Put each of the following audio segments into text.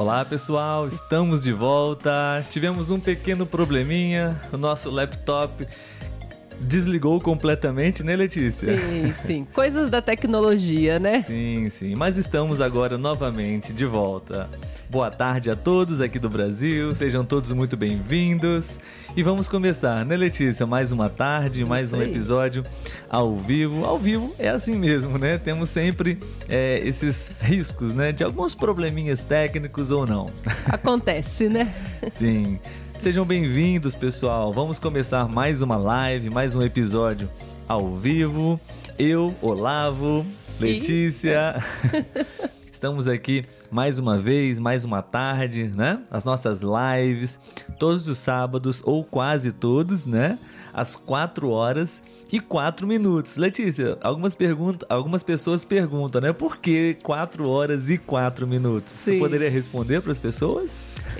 Olá pessoal, estamos de volta. Tivemos um pequeno probleminha, o nosso laptop desligou completamente, né, Letícia? Sim, sim. Coisas da tecnologia, né? Sim, sim. Mas estamos agora novamente de volta. Boa tarde a todos aqui do Brasil, sejam todos muito bem-vindos. E vamos começar, né, Letícia? Mais uma tarde, mais um episódio ao vivo. Ao vivo é assim mesmo, né? Temos sempre é, esses riscos, né? De alguns probleminhas técnicos ou não. Acontece, né? Sim. Sejam bem-vindos, pessoal. Vamos começar mais uma live, mais um episódio ao vivo. Eu, Olavo, Letícia. Estamos aqui mais uma vez, mais uma tarde, né? As nossas lives, todos os sábados, ou quase todos, né? Às 4 horas e 4 minutos. Letícia, algumas, perguntas, algumas pessoas perguntam, né? Por que 4 horas e 4 minutos? Você Sim. poderia responder para as pessoas?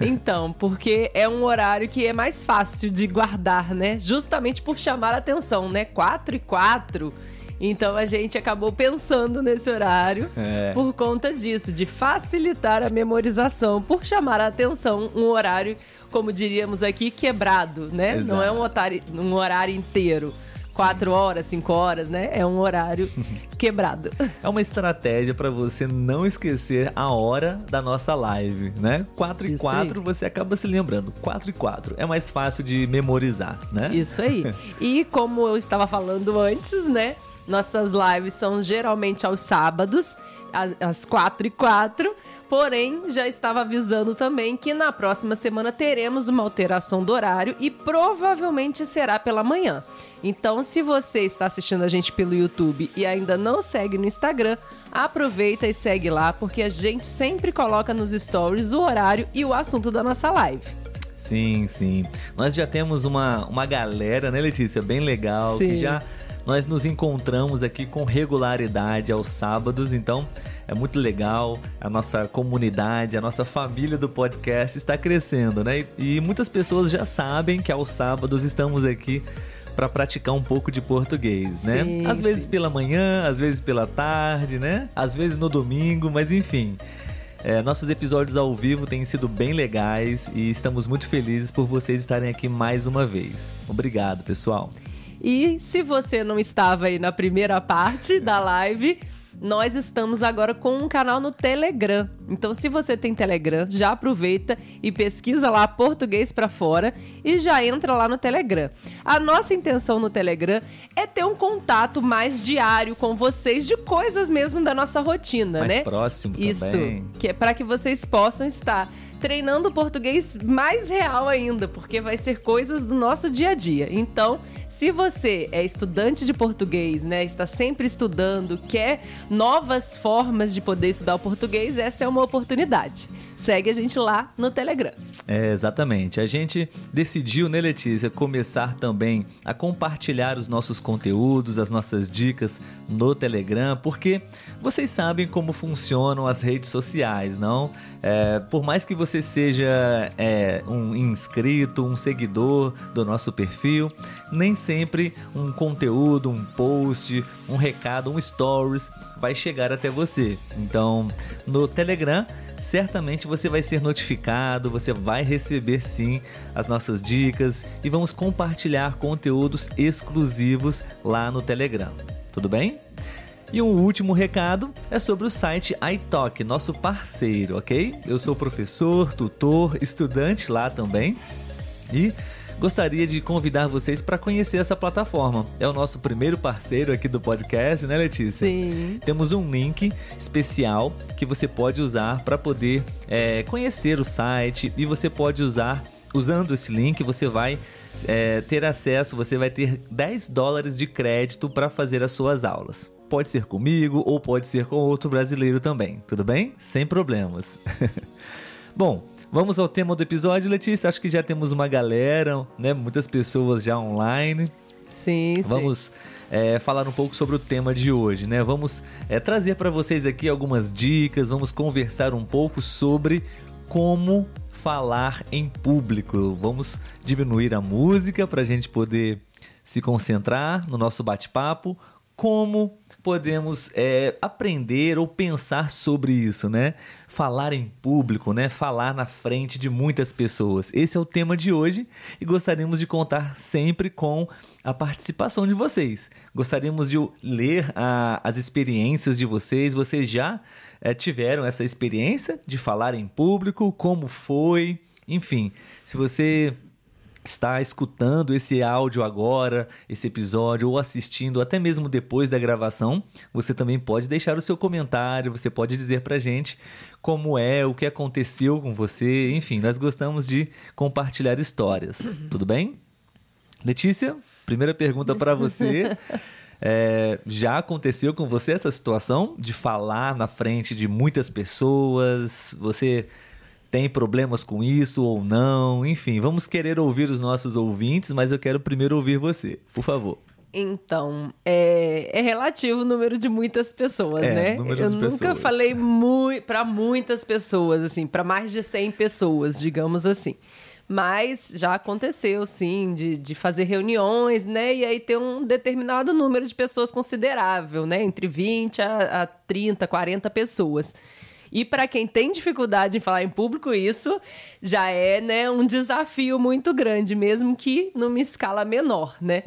Então, porque é um horário que é mais fácil de guardar, né? Justamente por chamar a atenção, né? 4 e 4. Então a gente acabou pensando nesse horário É. por conta disso, de facilitar a memorização, por chamar a atenção um horário, como diríamos aqui, quebrado, né? Exato. Não é um horário, um horário inteiro. Quatro horas, cinco horas, né? É um horário quebrado. É uma estratégia para você não esquecer a hora da nossa live, né? 4 e Isso 4 você acaba se lembrando. 4 e 4 é mais fácil de memorizar, né? Isso aí. E como eu estava falando antes, né? Nossas lives são geralmente aos sábados, às, às 4 e 4. Porém, já estava avisando também que na próxima semana teremos uma alteração do horário e provavelmente será pela manhã. Então, se você está assistindo a gente pelo YouTube e ainda não segue no Instagram, aproveita e segue lá, porque a gente sempre coloca nos stories o horário e o assunto da nossa live. Sim, sim. Nós já temos uma, uma galera, né, Letícia? Bem legal, que Sim. já nós nos encontramos aqui com regularidade aos sábados, então é muito legal. A nossa comunidade, a nossa família do podcast está crescendo, né? E, muitas pessoas já sabem que aos sábados estamos aqui para praticar um pouco de português, né? Sim, às vezes sim. pela manhã, às vezes pela tarde, né? Às vezes no domingo, mas enfim. É, nossos episódios ao vivo têm sido bem legais e estamos muito felizes por vocês estarem aqui mais uma vez. Obrigado, pessoal. E se você não estava aí na primeira parte da live, nós estamos agora com um canal no Telegram. Então, se você tem Telegram, já aproveita e pesquisa lá português pra fora e já entra lá no Telegram. A nossa intenção no Telegram é ter um contato mais diário com vocês de coisas mesmo da nossa rotina, Mais né? próximo Isso, também. que é para que vocês possam estar treinando o português mais real ainda, porque vai ser coisas do nosso dia a dia. Então, se você é estudante de português, né, está sempre estudando, quer novas formas de poder estudar o português, essa é uma oportunidade. Segue a gente lá no Telegram. É, exatamente. A gente decidiu, né, Letícia, começar também a compartilhar os nossos conteúdos, as nossas dicas no Telegram, porque vocês sabem como funcionam as redes sociais, não? É, por mais que você seja é, um inscrito, um seguidor do nosso perfil, nem sempre um conteúdo, um post, um recado, um stories vai chegar até você. Então, no Telegram, certamente você vai ser notificado, você vai receber sim as nossas dicas e vamos compartilhar conteúdos exclusivos lá no Telegram. Tudo bem? E um último recado é sobre o site iTalk, nosso parceiro, ok? Eu sou professor, tutor, estudante lá também e gostaria de convidar vocês para conhecer essa plataforma. É o nosso primeiro parceiro aqui do podcast, né, Letícia? Sim. Temos um link especial que você pode usar para poder é, conhecer o site e você pode usar, usando esse link, você vai é, ter acesso, você vai ter 10 dólares de crédito para fazer as suas aulas. Pode ser comigo ou pode ser com outro brasileiro também, tudo bem? Sem problemas. Bom, vamos ao tema do episódio, Letícia. Acho que já temos uma galera, né? Muitas pessoas já online. Sim, sim. Vamos é, falar um pouco sobre o tema de hoje, né? Vamos é, trazer para vocês aqui algumas dicas, vamos conversar um pouco sobre como falar em público. Vamos diminuir a música para a gente poder se concentrar no nosso bate-papo. como podemos é, aprender ou pensar sobre isso, né? Falar em público, né? Falar na frente de muitas pessoas. Esse é o tema de hoje e gostaríamos de contar sempre com a participação de vocês. Gostaríamos de ler a, as experiências de vocês. Vocês já é, tiveram essa experiência de falar em público? Como foi? Enfim, se você está escutando esse áudio agora, esse episódio, ou assistindo até mesmo depois da gravação, você também pode deixar o seu comentário, você pode dizer pra gente como é, o que aconteceu com você, enfim, nós gostamos de compartilhar histórias, uhum. tudo bem? Letícia, primeira pergunta para você. É, já aconteceu com você essa situação de falar na frente de muitas pessoas? Você tem problemas com isso ou não. Enfim, vamos querer ouvir os nossos ouvintes, mas eu quero primeiro ouvir você, por favor. Então, é, é relativo o número de muitas pessoas, é, né? Eu nunca pessoas. falei para muitas pessoas, assim, para mais de 100 pessoas, digamos assim. Mas já aconteceu, sim, de, de fazer reuniões, né? E aí ter um determinado número de pessoas considerável, né? Entre 20 a, a 30, 40 pessoas. E para quem tem dificuldade em falar em público, isso já é né, um desafio muito grande, mesmo que numa escala menor, né?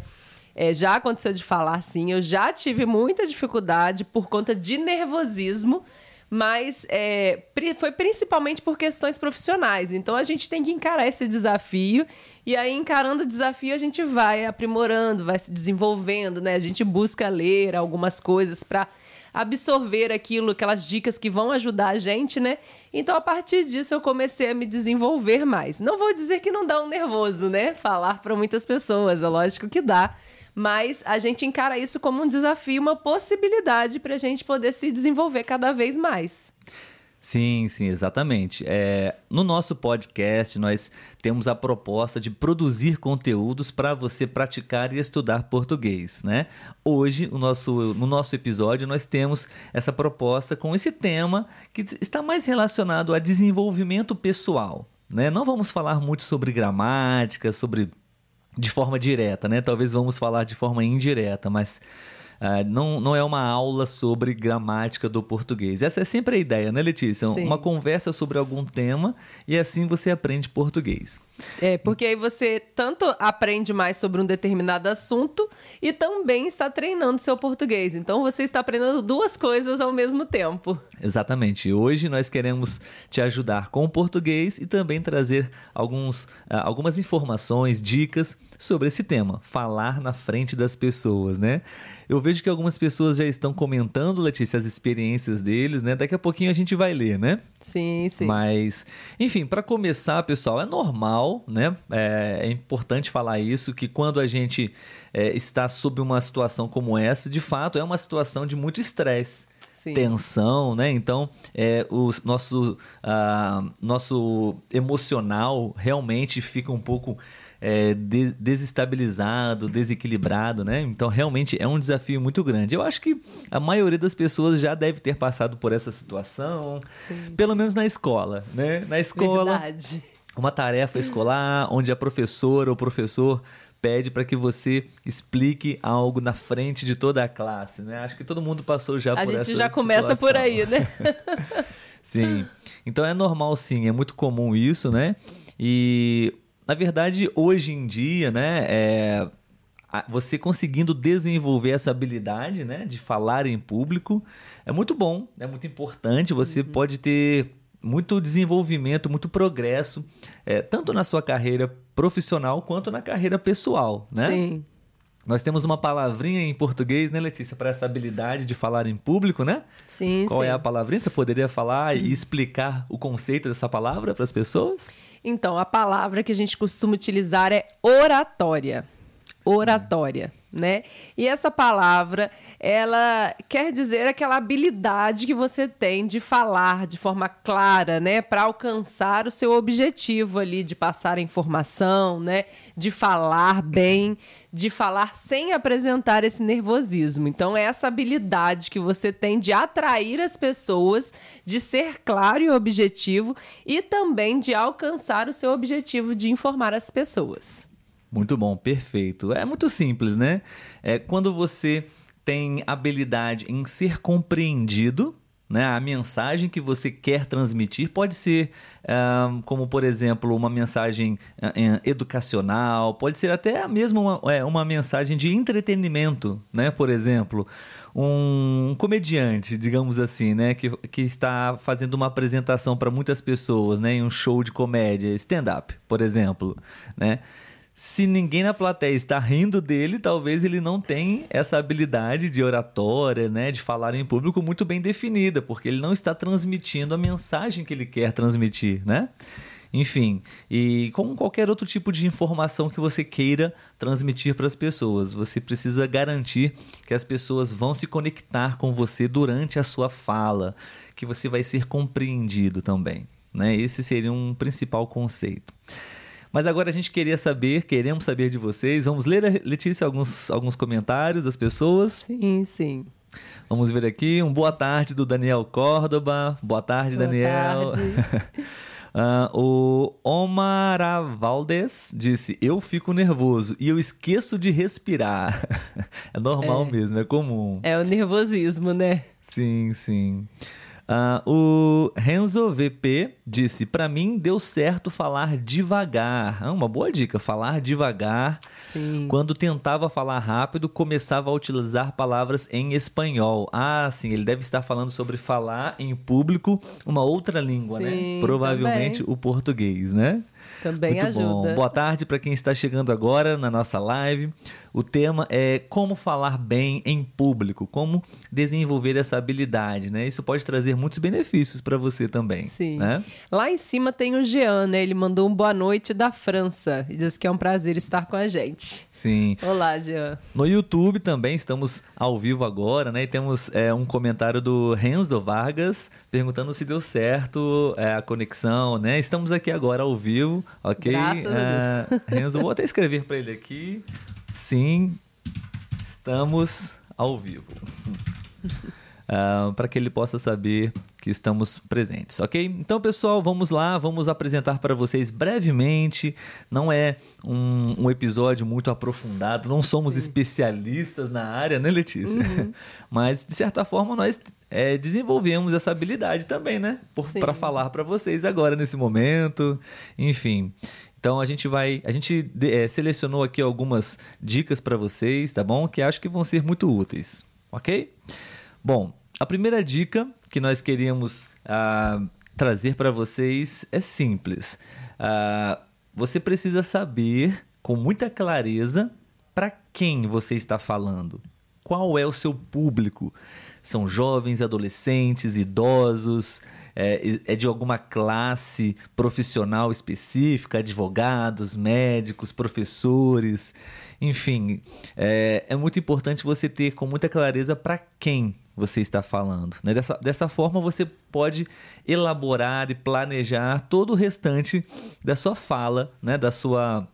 É, já aconteceu de falar sim, eu já tive muita dificuldade por conta de nervosismo, mas é, foi principalmente por questões profissionais. Então a gente tem que encarar esse desafio e aí encarando o desafio a gente vai aprimorando, vai se desenvolvendo, né? A gente busca ler algumas coisas para absorver aquilo, aquelas dicas que vão ajudar a gente, né? Então, a partir disso, eu comecei a me desenvolver mais. Não vou dizer que não dá um nervoso, né? Falar para muitas pessoas, é lógico que dá. Mas a gente encara isso como um desafio, uma possibilidade para a gente poder se desenvolver cada vez mais. Sim, sim, exatamente. É, no nosso podcast, nós temos a proposta de produzir conteúdos para você praticar e estudar português, né? Hoje, o nosso, no nosso episódio, nós temos essa proposta com esse tema que está mais relacionado a desenvolvimento pessoal, né? Não vamos falar muito sobre gramática, sobre de forma direta, né? Talvez vamos falar de forma indireta, mas Uh, não, não é uma aula sobre gramática do português. Essa é sempre a ideia, né, Letícia? Sim. Uma conversa sobre algum tema e assim você aprende português. É, porque aí você tanto aprende mais sobre um determinado assunto e também está treinando seu português. Então você está aprendendo duas coisas ao mesmo tempo. Exatamente. Hoje nós queremos te ajudar com o português e também trazer alguns, uh, algumas informações, dicas sobre esse tema, falar na frente das pessoas, né? Eu vejo que algumas pessoas já estão comentando, Letícia, as experiências deles, né? Daqui a pouquinho a gente vai ler, né? Sim, sim. Mas, enfim, para começar, pessoal, é normal, né? É, é, importante falar isso, que quando a gente é, está sob uma situação como essa, de fato, é uma situação de muito estresse. tensão, né? Então, é, o nosso, uh, nosso emocional realmente fica um pouco é, de, desestabilizado, desequilibrado, né? Então realmente é um desafio muito grande. Eu acho que a maioria das pessoas já deve ter passado por essa situação, Sim. pelo menos na escola, né? Na escola. Verdade. Uma tarefa escolar onde a professora ou o professor pede para que você explique algo na frente de toda a classe, né? Acho que todo mundo passou já a por essa A gente já começa situação. por aí, né? sim. Então é normal sim, é muito comum isso, né? E na verdade, hoje em dia, né, é, você conseguindo desenvolver essa habilidade, né, de falar em público, é muito bom, é muito importante. Você uhum. pode ter muito desenvolvimento, muito progresso, é, tanto na sua carreira profissional quanto na carreira pessoal, né? Sim. Nós temos uma palavrinha em português, né, Letícia, para essa habilidade de falar em público, né? Sim, Qual sim. é a palavrinha? Você poderia falar e explicar o conceito dessa palavra para as pessoas? Então, a palavra que a gente costuma utilizar é oratória. Oratória né? E essa palavra, ela quer dizer aquela habilidade que você tem de falar de forma clara, né, para alcançar o seu objetivo ali de passar a informação, né, de falar bem, de falar sem apresentar esse nervosismo. Então, é essa habilidade que você tem de atrair as pessoas, de ser claro e objetivo e também de alcançar o seu objetivo de informar as pessoas. Muito bom, perfeito. É muito simples, né? É quando você tem habilidade em ser compreendido, né? A mensagem que você quer transmitir pode ser, um, como por exemplo, uma mensagem uh, educacional, pode ser até mesmo uma, é, uma mensagem de entretenimento, né? Por exemplo, um comediante, digamos assim, né? Que, que está fazendo uma apresentação para muitas pessoas, né? Em um show de comédia, stand-up, por exemplo, né? Se ninguém na plateia está rindo dele, talvez ele não tenha essa habilidade de oratória, né, de falar em público muito bem definida, porque ele não está transmitindo a mensagem que ele quer transmitir, né? Enfim, e como qualquer outro tipo de informação que você queira transmitir para as pessoas, você precisa garantir que as pessoas vão se conectar com você durante a sua fala, que você vai ser compreendido também, né? Esse seria um principal conceito. Mas agora a gente queria saber, queremos saber de vocês. Vamos ler, Letícia, alguns, alguns comentários das pessoas? Sim, sim. Vamos ver aqui. Um boa tarde do Daniel Córdoba. Boa tarde, boa Daniel. Tarde. uh, o Omar Valdes disse: Eu fico nervoso e eu esqueço de respirar. é normal é. mesmo, é comum. É o nervosismo, né? Sim, sim. Uh, o Renzo VP disse: Para mim deu certo falar devagar. Ah, uma boa dica, falar devagar. Sim. Quando tentava falar rápido, começava a utilizar palavras em espanhol. Ah, sim, ele deve estar falando sobre falar em público uma outra língua, né? sim, né? Provavelmente também. o português, né? Também Muito ajuda. Bom. Boa tarde para quem está chegando agora na nossa live. O tema é como falar bem em público, como desenvolver essa habilidade, né? Isso pode trazer muitos benefícios para você também. Sim. Né? Lá em cima tem o Jean, né? Ele mandou um boa noite da França e diz que é um prazer estar com a gente. Sim. Olá, Jean. No YouTube também estamos ao vivo agora, né? E temos é, um comentário do Renzo Vargas perguntando se deu certo é, a conexão, né? Estamos aqui agora ao vivo, ok? Graças a Deus. É, Renzo, vou até escrever para ele aqui. Sim, estamos ao vivo. uh, para que ele possa saber que estamos presentes, ok? Então, pessoal, vamos lá, vamos apresentar para vocês brevemente. Não é um, um episódio muito aprofundado, não somos Sim. especialistas na área, né, Letícia? Uhum. Mas, de certa forma, nós é, desenvolvemos essa habilidade também, né? Para falar para vocês agora, nesse momento. Enfim. Então a gente vai, a gente é, selecionou aqui algumas dicas para vocês, tá bom? Que acho que vão ser muito úteis, ok? Bom, a primeira dica que nós queríamos uh, trazer para vocês é simples. Uh, você precisa saber com muita clareza para quem você está falando. Qual é o seu público? São jovens, adolescentes, idosos? É, é, de alguma classe profissional específica, advogados, médicos, professores, enfim, é, é muito importante você ter com muita clareza para quem você está falando. Né? Dessa, dessa forma, você pode elaborar e planejar todo o restante da sua fala, né? da sua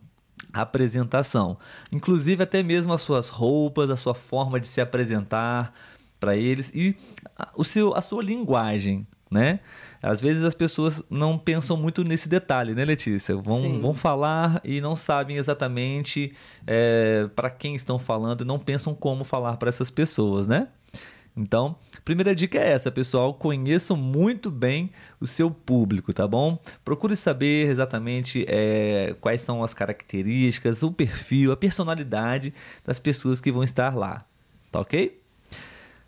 apresentação. Inclusive, até mesmo as suas roupas, a sua forma de se apresentar para eles e a, o seu, a sua linguagem. Né? Às vezes as pessoas não pensam muito nesse detalhe, né, Letícia? Vão, vão falar e não sabem exatamente é, para quem estão falando e não pensam como falar para essas pessoas, né? Então, primeira dica é essa, pessoal. Conheçam muito bem o seu público, tá bom? Procure saber exatamente é, quais são as características, o perfil, a personalidade das pessoas que vão estar lá, tá ok?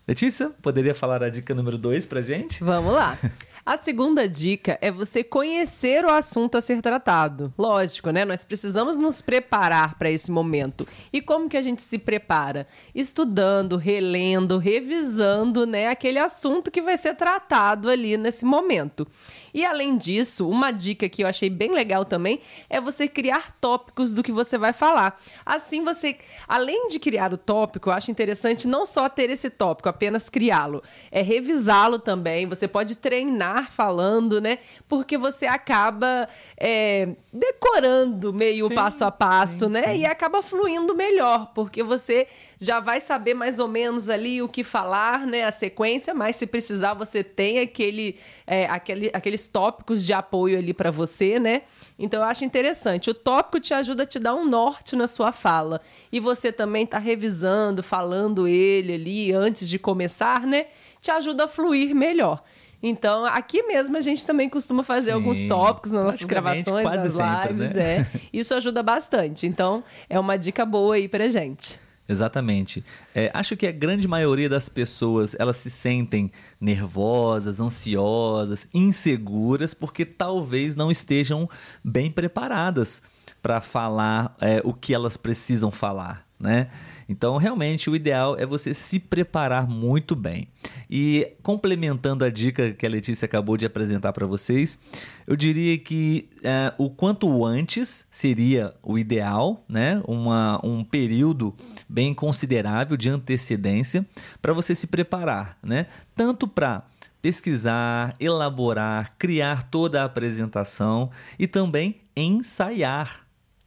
Letícia, poderia falar a dica número 2 pra gente? Vamos lá. A segunda dica é você conhecer o assunto a ser tratado. Lógico, né? Nós precisamos nos preparar para esse momento. E como que a gente se prepara? Estudando, relendo, revisando, né, aquele assunto que vai ser tratado ali nesse momento. E além disso, uma dica que eu achei bem legal também é você criar tópicos do que você vai falar. Assim você, além de criar o tópico, eu acho interessante não só ter esse tópico, apenas criá-lo. É revisá-lo também. Você pode treinar falando, né? Porque você acaba é, decorando meio sim, passo a passo, sim, né? Sim. E acaba fluindo melhor, porque você já vai saber mais ou menos ali o que falar, né? A sequência, mas se precisar, você tem aquele, é, aquele aqueles tópicos de apoio ali para você, né? Então eu acho interessante. O tópico te ajuda a te dar um norte na sua fala. E você também tá revisando, falando ele ali antes de começar, né? Te ajuda a fluir melhor. Então, aqui mesmo a gente também costuma fazer Sim, alguns tópicos nas nossas gravações, nas sempre, lives, né? é. Isso ajuda bastante. Então, é uma dica boa aí pra gente. Exatamente. É, acho que a grande maioria das pessoas elas se sentem nervosas, ansiosas, inseguras porque talvez não estejam bem preparadas para falar é, o que elas precisam falar, né? Então, realmente, o ideal é você se preparar muito bem. E complementando a dica que a Letícia acabou de apresentar para vocês, eu diria que é, o quanto antes seria o ideal, né? Uma, um período bem considerável de antecedência para você se preparar, né? Tanto para pesquisar, elaborar, criar toda a apresentação e também ensaiar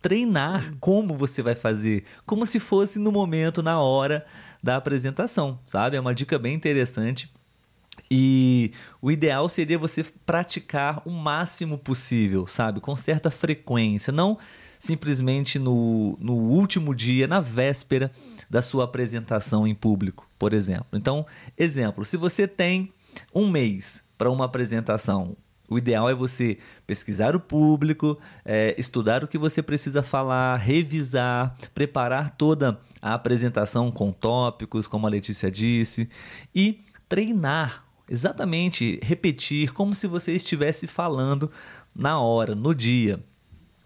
treinar como você vai fazer, como se fosse no momento, na hora da apresentação, sabe? É uma dica bem interessante. E o ideal seria você praticar o máximo possível, sabe? Com certa frequência, não simplesmente no, no último dia, na véspera da sua apresentação em público, por exemplo. Então, exemplo, se você tem um mês para uma apresentação, o ideal é você pesquisar o público, é, estudar o que você precisa falar, revisar, preparar toda a apresentação com tópicos, como a Letícia disse, e treinar, exatamente, repetir como se você estivesse falando na hora, no dia.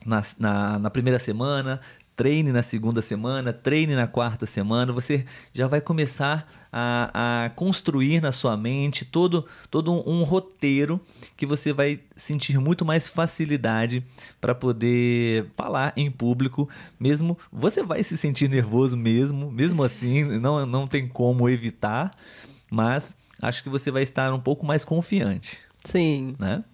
Na, na, na primeira semana, treine na segunda semana, treine na quarta semana, você já vai começar a, a construir na sua mente todo, todo um, um roteiro que você vai sentir muito mais facilidade para poder falar em público, mesmo você vai se sentir nervoso mesmo, mesmo assim, não, não tem como evitar, mas acho que você vai estar um pouco mais confiante. Sim. Né?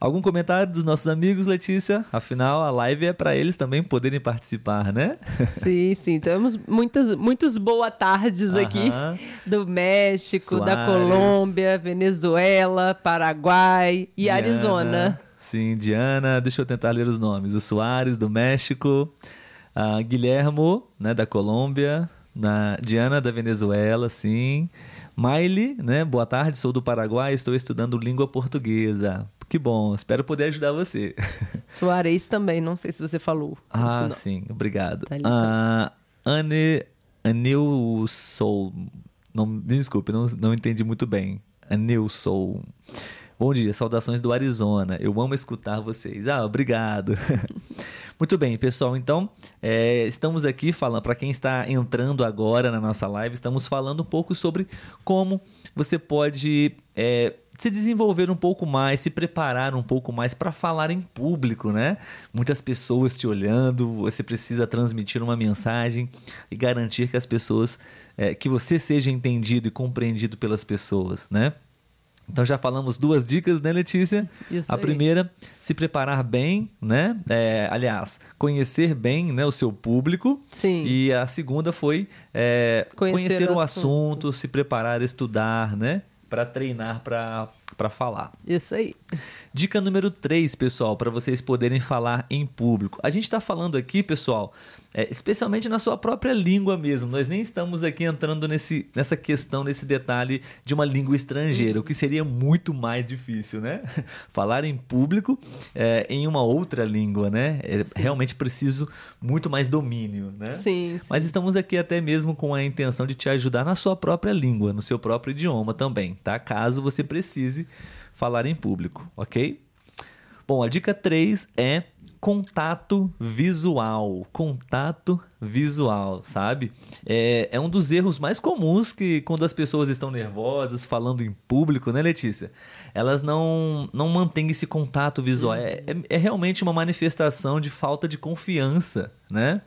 Algum comentário dos nossos amigos, Letícia? Afinal, a live é para eles também poderem participar, né? Sim, sim. Temos muitas, muitos boa tardes aqui do México, Soares. da Colômbia, Venezuela, Paraguai e Diana. Arizona. Sim, Diana, deixa eu tentar ler os nomes. O Soares, do México, a Guilhermo, né, da Colômbia, na Diana, da Venezuela, sim. Miley, né? Boa tarde, sou do Paraguai, estou estudando língua portuguesa. Que bom, espero poder ajudar você. Soares também, não sei se você falou. Ah, sim, obrigado. Tá tá. Uh, Anne, Anil Soul. Não, me desculpe, não, não entendi muito bem. Anil Soul. Bom dia, saudações do Arizona. Eu amo escutar vocês. Ah, obrigado. Muito bem, pessoal. Então, é, estamos aqui falando, para quem está entrando agora na nossa live, estamos falando um pouco sobre como você pode é, se desenvolver um pouco mais, se preparar um pouco mais para falar em público, né? Muitas pessoas te olhando, você precisa transmitir uma mensagem e garantir que as pessoas, é, que você seja entendido e compreendido pelas pessoas, né? Então já falamos duas dicas, né, Letícia? Isso a aí. primeira, se preparar bem, né? É, aliás, conhecer bem né, o seu público. Sim. E a segunda foi é, conhecer, conhecer, o assunto. assunto, se preparar, estudar, né? Para treinar para falar. Isso aí. Dica número 3, pessoal, para vocês poderem falar em público. A gente está falando aqui, pessoal, é, especialmente na sua própria língua mesmo. Nós nem estamos aqui entrando nesse, nessa questão, nesse detalhe de uma língua estrangeira, o que seria muito mais difícil, né? Falar em público é, em uma outra língua, né? É realmente preciso muito mais domínio, né? Sim, sim. Mas estamos aqui até mesmo com a intenção de te ajudar na sua própria língua, no seu próprio idioma também, tá? Caso você precise falar em público, ok? Bom, a dica 3 é contato visual. Contato visual, sabe? É, é um dos erros mais comuns que quando as pessoas estão nervosas, falando em público, né, Letícia? Elas não, não mantêm esse contato visual. É, é, é realmente uma manifestação de falta de confiança, né?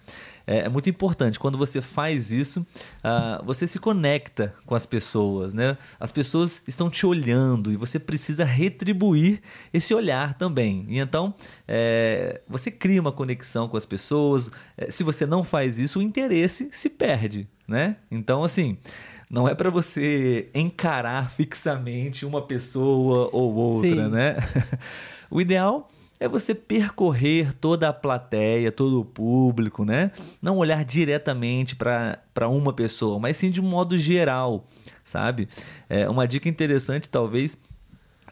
É, é muito importante. Quando você faz isso, uh, você se conecta com as pessoas, né? As pessoas estão te olhando e você precisa retribuir esse olhar também. E então, é, você cria uma conexão com as pessoas. É, se você não faz isso, o interesse se perde, né? Então, assim, não é para você encarar fixamente uma pessoa ou outra, Sim. né? o ideal é você percorrer toda a plateia, todo o público, né? Não olhar diretamente para uma pessoa, mas sim de um modo geral, sabe? É, uma dica interessante, talvez,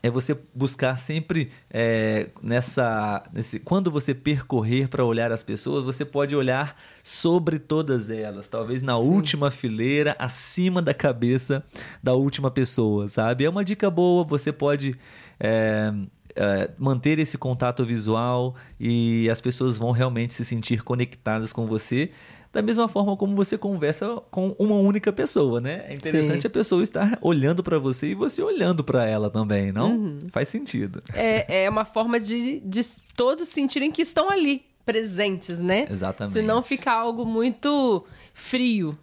é você buscar sempre é, nessa. Nesse, quando você percorrer para olhar as pessoas, você pode olhar sobre todas elas, talvez na Sim. última fileira, acima da cabeça da última pessoa, sabe? É uma dica boa, você pode. É, é, manter esse contato visual e as pessoas vão realmente se sentir conectadas com você da mesma forma como você conversa com uma única pessoa, né? É interessante Sim. a pessoa estar olhando para você e você olhando para ela também, não? Uhum. Faz sentido. É, é uma forma de, de todos sentirem que estão ali, presentes, né? Exatamente. Senão fica algo muito frio.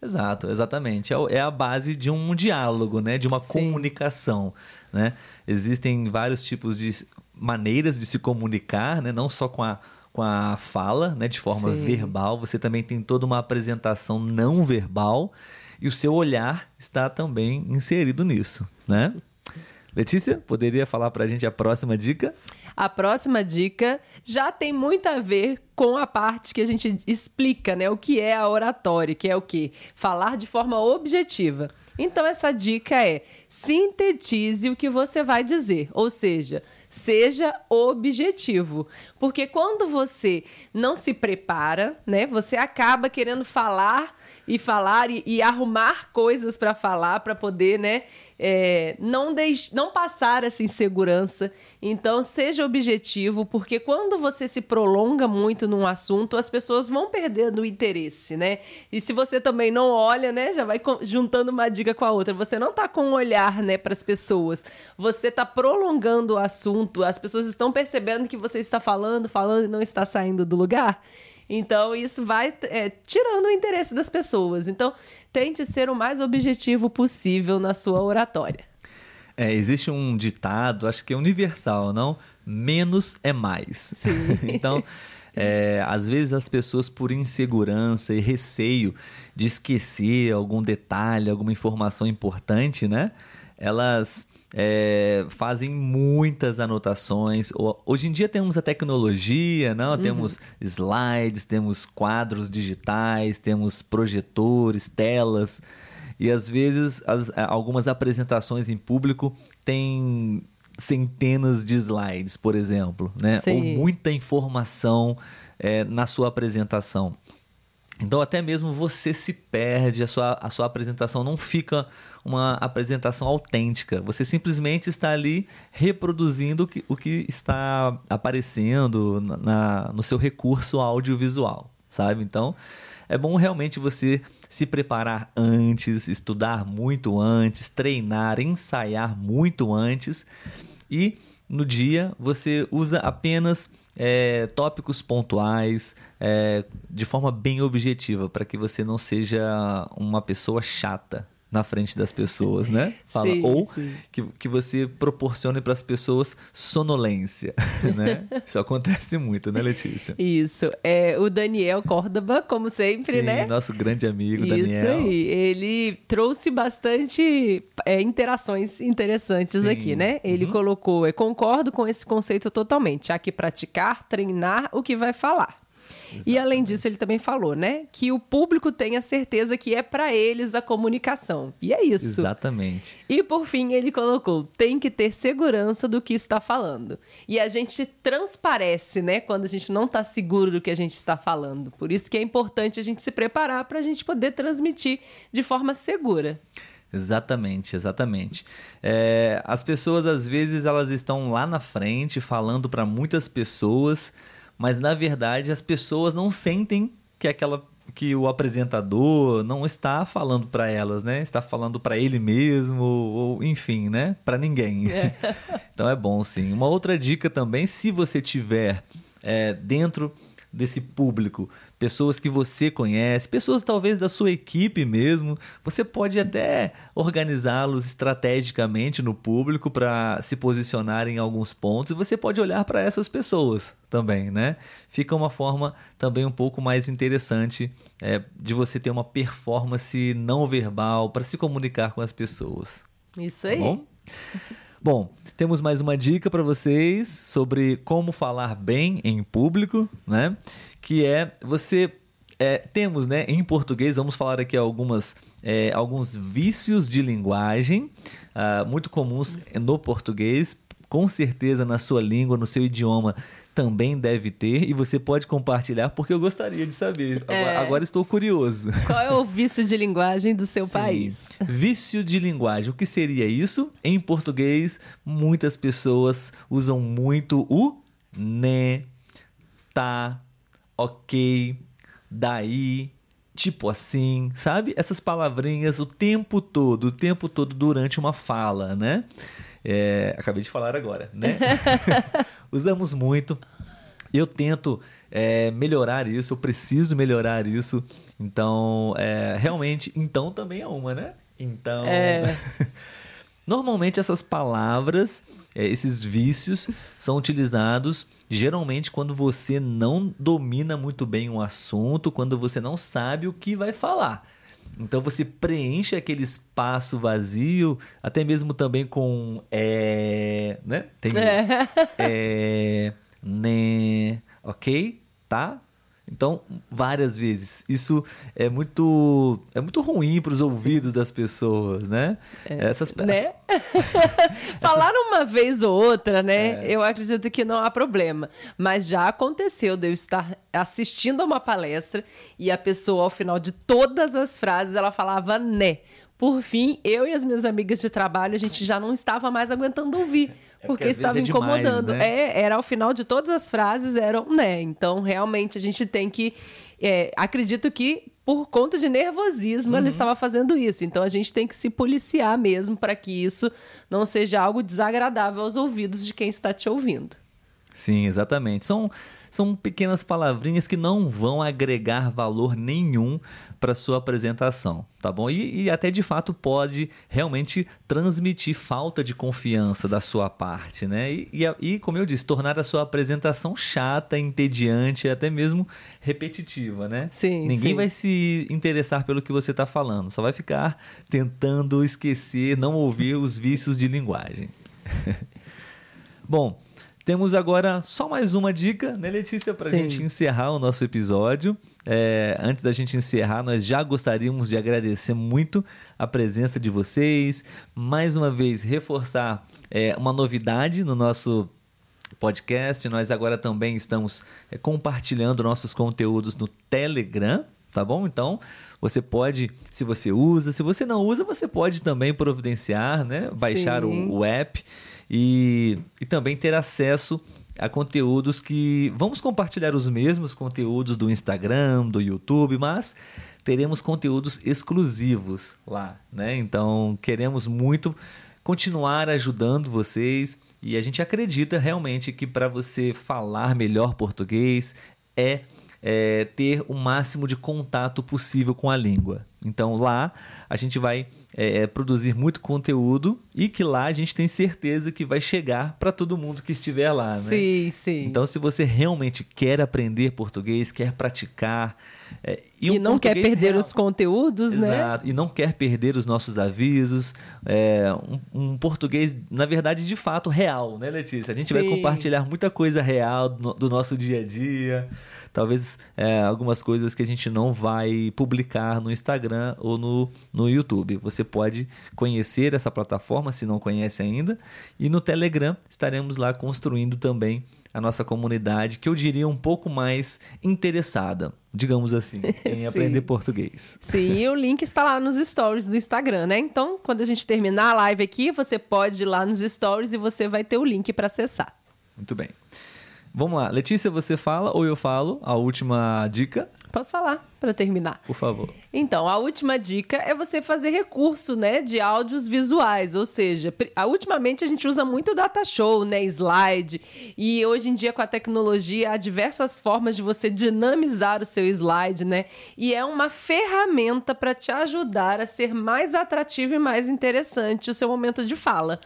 Exato, exatamente. É, é a base de um diálogo, né? De uma Sim. comunicação, né? Existem vários tipos de maneiras de se comunicar, né? Não só com a, com a fala, né? De forma Sim. verbal. Você também tem toda uma apresentação não verbal e o seu olhar está também inserido nisso, né? Letícia, poderia falar para a gente a próxima dica? A próxima dica já tem muito a ver com a parte que a gente explica, né? O que é a oratória, que é o quê? Falar de forma objetiva. Então, essa dica é sintetize o que você vai dizer, ou seja, seja objetivo. Porque quando você não se prepara, né, você acaba querendo falar e falar e, e arrumar coisas para falar, para poder, né, é, não, deix, não passar essa insegurança. Então, seja objetivo, porque quando você se prolonga muito num assunto, as pessoas vão perdendo o interesse, né? E se você também não olha, né, já vai juntando uma dica com a outra. Você não tá com um olhar, né, para as pessoas. Você tá prolongando o assunto. As pessoas estão percebendo que você está falando, falando e não está saindo do lugar. Então, isso vai é, tirando o interesse das pessoas. Então, tente ser o mais objetivo possível na sua oratória. É, existe um ditado, acho que é universal, não? Menos é mais. Sim. então, é, às vezes as pessoas, por insegurança e receio de esquecer algum detalhe, alguma informação importante, né? Elas é, fazem muitas anotações. Hoje em dia temos a tecnologia, não? Uhum. Temos slides, temos quadros digitais, temos projetores, telas. E às vezes as, algumas apresentações em público têm centenas de slides, por exemplo, né? Ou muita informação é, na sua apresentação. Então até mesmo você se perde, a sua, a sua apresentação não fica uma apresentação autêntica. Você simplesmente está ali reproduzindo o que, o que está aparecendo na, no seu recurso audiovisual, sabe? Então é bom realmente você se preparar antes, estudar muito antes, treinar, ensaiar muito antes e no dia você usa apenas é, tópicos pontuais é, de forma bem objetiva para que você não seja uma pessoa chata na frente das pessoas, né? Fala. Sim, Ou sim. Que, que você proporcione para as pessoas sonolência, né? Isso acontece muito, né, Letícia? Isso. É, o Daniel Córdoba, como sempre, sim, né? nosso grande amigo, Isso Daniel. Isso aí. Ele trouxe bastante é, interações interessantes aqui, né? Ele uhum. colocou, eu concordo com esse conceito totalmente. Há que praticar, treinar o que vai falar. Exatamente. E além disso, ele também falou, né, que o público tenha certeza que é para eles a comunicação. E é isso. Exatamente. E por fim, ele colocou: tem que ter segurança do que está falando. E a gente transparece, né, quando a gente não está seguro do que a gente está falando. Por isso que é importante a gente se preparar para a gente poder transmitir de forma segura. Exatamente, exatamente. É, as pessoas às vezes elas estão lá na frente falando para muitas pessoas mas na verdade as pessoas não sentem que aquela que o apresentador não está falando para elas, né? Está falando para ele mesmo ou enfim, né? Para ninguém. É. então é bom sim. Uma outra dica também, se você tiver é, dentro desse público, pessoas que você conhece, pessoas talvez da sua equipe mesmo. Você pode até organizá-los estrategicamente no público para se posicionar em alguns pontos e você pode olhar para essas pessoas também, né? Fica uma forma também um pouco mais interessante é, de você ter uma performance não verbal para se comunicar com as pessoas. Isso aí. Tá bom? Bom, temos mais uma dica para vocês sobre como falar bem em público, né? Que é você é, temos, né, em português, vamos falar aqui algumas, é, alguns vícios de linguagem uh, muito comuns no português. Com certeza, na sua língua, no seu idioma, também deve ter e você pode compartilhar porque eu gostaria de saber. É. Agora, agora, estou curioso. Qual é o vício de linguagem do seu Sim. país? Vício de linguagem. O que seria isso? Em português, muitas pessoas usam muito o né, tá, ok, daí, tipo assim, sabe? Essas palavrinhas o tempo todo, o tempo todo durante uma fala, né? É, acabei de falar agora, né? Usamos muito. Eu tento é, melhorar isso, eu preciso melhorar isso. Então, é, realmente, então também é uma, né? Então. É. Normalmente essas palavras, é, esses vícios, são utilizados geralmente quando você não domina muito bem um assunto, quando você não sabe o que vai falar. Então você preenche aquele espaço vazio, até mesmo também com é, né? Tem é, é né, ok? Tá? Então, várias vezes. Isso é muito é muito ruim para os ouvidos das pessoas, né? É, Essas né? Falar uma vez ou outra, né? É. Eu acredito que não há problema. Mas já aconteceu de eu estar assistindo a uma palestra e a pessoa, ao final de todas as frases, ela falava né. Por fim, eu e as minhas amigas de trabalho, a gente já não estava mais aguentando ouvir é porque, estava é incomodando. Demais, né? É, era ao final de todas as frases, eram né. Então, realmente, a gente tem que. É, acredito que por conta de nervosismo uhum. ele estava fazendo isso. Então a gente tem que se policiar mesmo para que isso não seja algo desagradável aos ouvidos de quem está te ouvindo. Sim, exatamente. São, são pequenas palavrinhas que não vão agregar valor nenhum para sua apresentação, tá bom? E, e, até de fato pode realmente transmitir falta de confiança da sua parte, né? E, e, e, como eu disse, tornar a sua apresentação chata, entediante, até mesmo repetitiva, né? Sim. Ninguém sim. vai se interessar pelo que você está falando, só vai ficar tentando esquecer, não ouvir os vícios de linguagem. bom. Temos agora só mais uma dica, né, Letícia, para a gente encerrar o nosso episódio. É, antes da gente encerrar, nós já gostaríamos de agradecer muito a presença de vocês. Mais uma vez, reforçar é, uma novidade no nosso podcast. Nós agora também estamos é, compartilhando nossos conteúdos no Telegram, tá bom? Então, você pode, se você usa, se você não usa, você pode também providenciar, né? Baixar o, o app e, e também ter acesso a conteúdos que vamos compartilhar os mesmos conteúdos do Instagram, do YouTube, mas teremos conteúdos exclusivos lá, né? Então queremos muito continuar ajudando vocês e a gente acredita realmente que para você falar melhor português é é, ter o máximo de contato possível com a língua. Então lá a gente vai é, produzir muito conteúdo e que lá a gente tem certeza que vai chegar para todo mundo que estiver lá, né? Sim, sim. Então se você realmente quer aprender português, quer praticar é, e, e não quer perder real... os conteúdos, né? Exato, né? E não quer perder os nossos avisos, é, um, um, português na verdade de fato real, né, Letícia? A gente sim. vai compartilhar muita coisa real do, do nosso dia a dia talvez é, algumas coisas que a gente não vai publicar no Instagram ou no, no YouTube. Você pode conhecer essa plataforma se não conhece ainda. E no Telegram estaremos lá construindo também a nossa comunidade, que eu diria um pouco mais interessada, digamos assim, em aprender português. Sim, e o link está lá nos stories do Instagram, né? Então, quando a gente terminar a live aqui, você pode ir lá nos stories e você vai ter o link para acessar. Muito bem. Vamos lá. Letícia, você fala ou eu falo a última dica? Posso falar para terminar. Por favor. Então, a última dica é você fazer recurso, né, de áudios visuais, ou seja, a, ultimamente a gente usa muito data show, né, slide, e hoje em dia com a tecnologia há diversas formas de você dinamizar o seu slide, né? E é uma ferramenta para te ajudar a ser mais atrativo e mais interessante o seu momento de fala.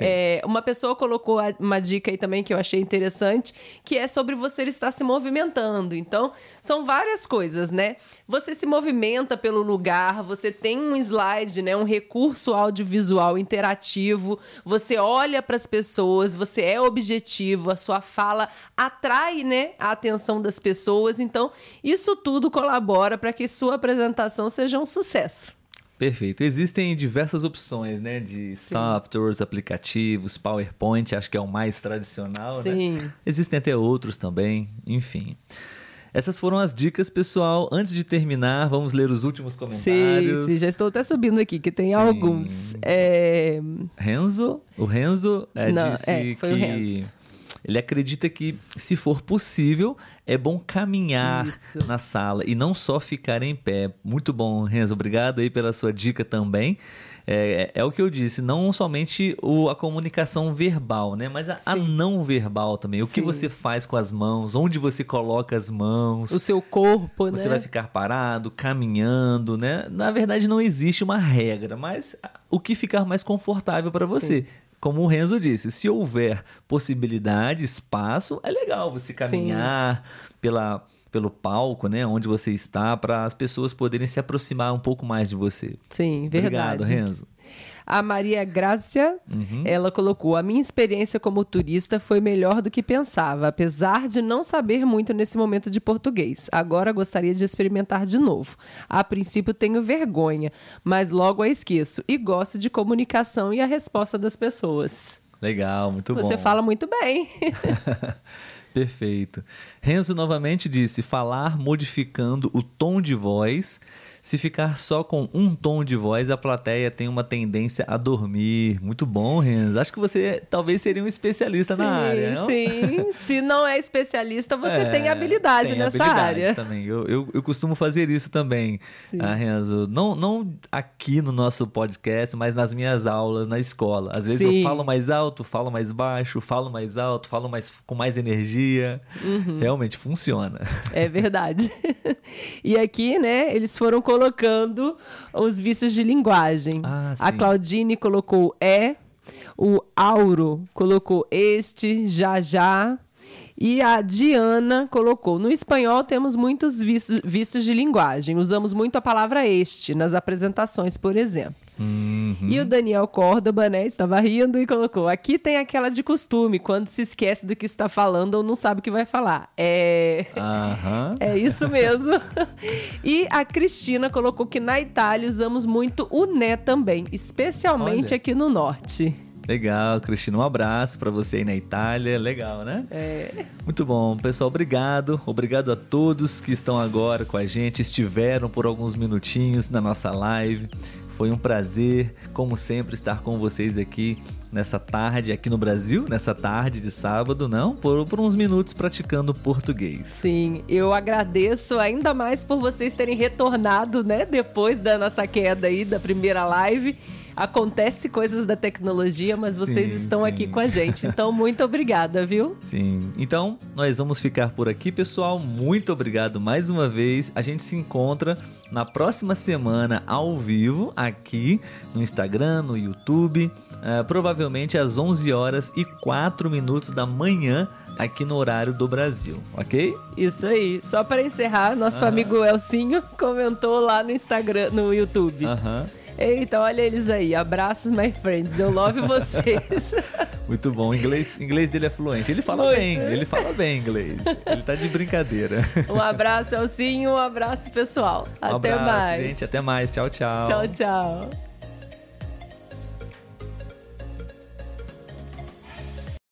É, uma pessoa colocou uma dica aí também que eu achei interessante, que é sobre você estar se movimentando. Então, são várias coisas, né? Você se movimenta pelo lugar, você tem um slide, né, um recurso audiovisual interativo, você olha para as pessoas, você é objetivo, a sua fala atrai, né, a atenção das pessoas. Então, isso tudo colabora para que sua apresentação seja um sucesso. Perfeito. Existem diversas opções, né? De Sim. softwares, aplicativos, PowerPoint, acho que é o mais tradicional, né? Sim. né? Existem até outros também, enfim. Essas foram as dicas, pessoal. Antes de terminar, vamos ler os últimos comentários. Sim, sim já estou até subindo aqui, que tem sim. alguns. É... Renzo, o Renzo é, Não, disse é, que ele acredita que, se for possível, é bom caminhar Isso. na sala e não só ficar em pé. Muito bom, Renzo. Obrigado aí pela sua dica também. É, é, o que eu disse, não somente o, a comunicação verbal, né? Mas a, a não verbal também. O Sim. que você faz com as mãos, onde você coloca as mãos. O seu corpo, você né? Você vai ficar parado, caminhando, né? Na verdade, não existe uma regra, mas o que ficar mais confortável para você. Sim como o Renzo disse, se houver possibilidade, espaço, é legal você caminhar pela, pelo palco, né, onde você está, para as pessoas poderem se aproximar um pouco mais de você. Sim, verdade. Obrigado, Renzo. A Maria Grácia, uhum. ela colocou: A minha experiência como turista foi melhor do que pensava, apesar de não saber muito nesse momento de português. Agora gostaria de experimentar de novo. A princípio tenho vergonha, mas logo a esqueço e gosto de comunicação e a resposta das pessoas. Legal, muito Você bom. Você fala muito bem. Perfeito. Renzo novamente disse: falar modificando o tom de voz se ficar só com um tom de voz, a plateia tem uma tendência a dormir. Muito bom, Renzo. Acho que você talvez seria um especialista sim, na área, não? Sim, se não é especialista, você é, tem habilidade tem nessa habilidade área. também. Eu, eu, eu, costumo fazer isso também, ah, Renzo. Não, não aqui no nosso podcast, mas nas minhas aulas na escola. Às vezes sim. eu falo mais alto, falo mais baixo, falo mais alto, falo mais, com mais energia. Uhum. Realmente funciona. É verdade. e aqui, né, eles foram colocando os vícios de linguagem. Ah, a Claudine colocou é, o Auro colocou este, já já. E a Diana colocou: no espanhol temos muitos vícios, vícios de linguagem. Usamos muito a palavra este nas apresentações, por exemplo. Uhum. E o Daniel Córdoba, né, estava rindo e colocou: aqui tem aquela de costume, quando se esquece do que está falando ou não sabe o que vai falar. É. Uhum. É isso mesmo. e a Cristina colocou que na Itália usamos muito o né também, especialmente Olha. aqui no norte. Legal, Cristina, um abraço para você aí na Itália. Legal, né? É. Muito bom, pessoal. Obrigado. Obrigado a todos que estão agora com a gente, estiveram por alguns minutinhos na nossa live. Foi um prazer, como sempre, estar com vocês aqui nessa tarde, aqui no Brasil, nessa tarde de sábado, não? Por, por uns minutos praticando português. Sim, eu agradeço ainda mais por vocês terem retornado, né? Depois da nossa queda aí, da primeira live acontece coisas da tecnologia, mas vocês sim, estão sim. aqui com a gente. Então, muito obrigada, viu? Sim. Então, nós vamos ficar por aqui, pessoal. Muito obrigado mais uma vez. A gente se encontra na próxima semana ao vivo aqui no Instagram, no YouTube, uh, provavelmente às 11 horas e 4 minutos da manhã aqui no horário do Brasil, ok? Isso aí. Só para encerrar, nosso ah. amigo Elcinho comentou lá no Instagram, no YouTube. Aham. Eita, olha eles aí. Abraços, my friends. Eu love vocês. Muito bom. O inglês, inglês dele é fluente. Ele fala Muito. bem, ele fala bem inglês. Ele tá de brincadeira. Um abraço, Elcinho. Um abraço, pessoal. Um até abraço, mais. gente. Até mais. Tchau, tchau. Tchau, tchau.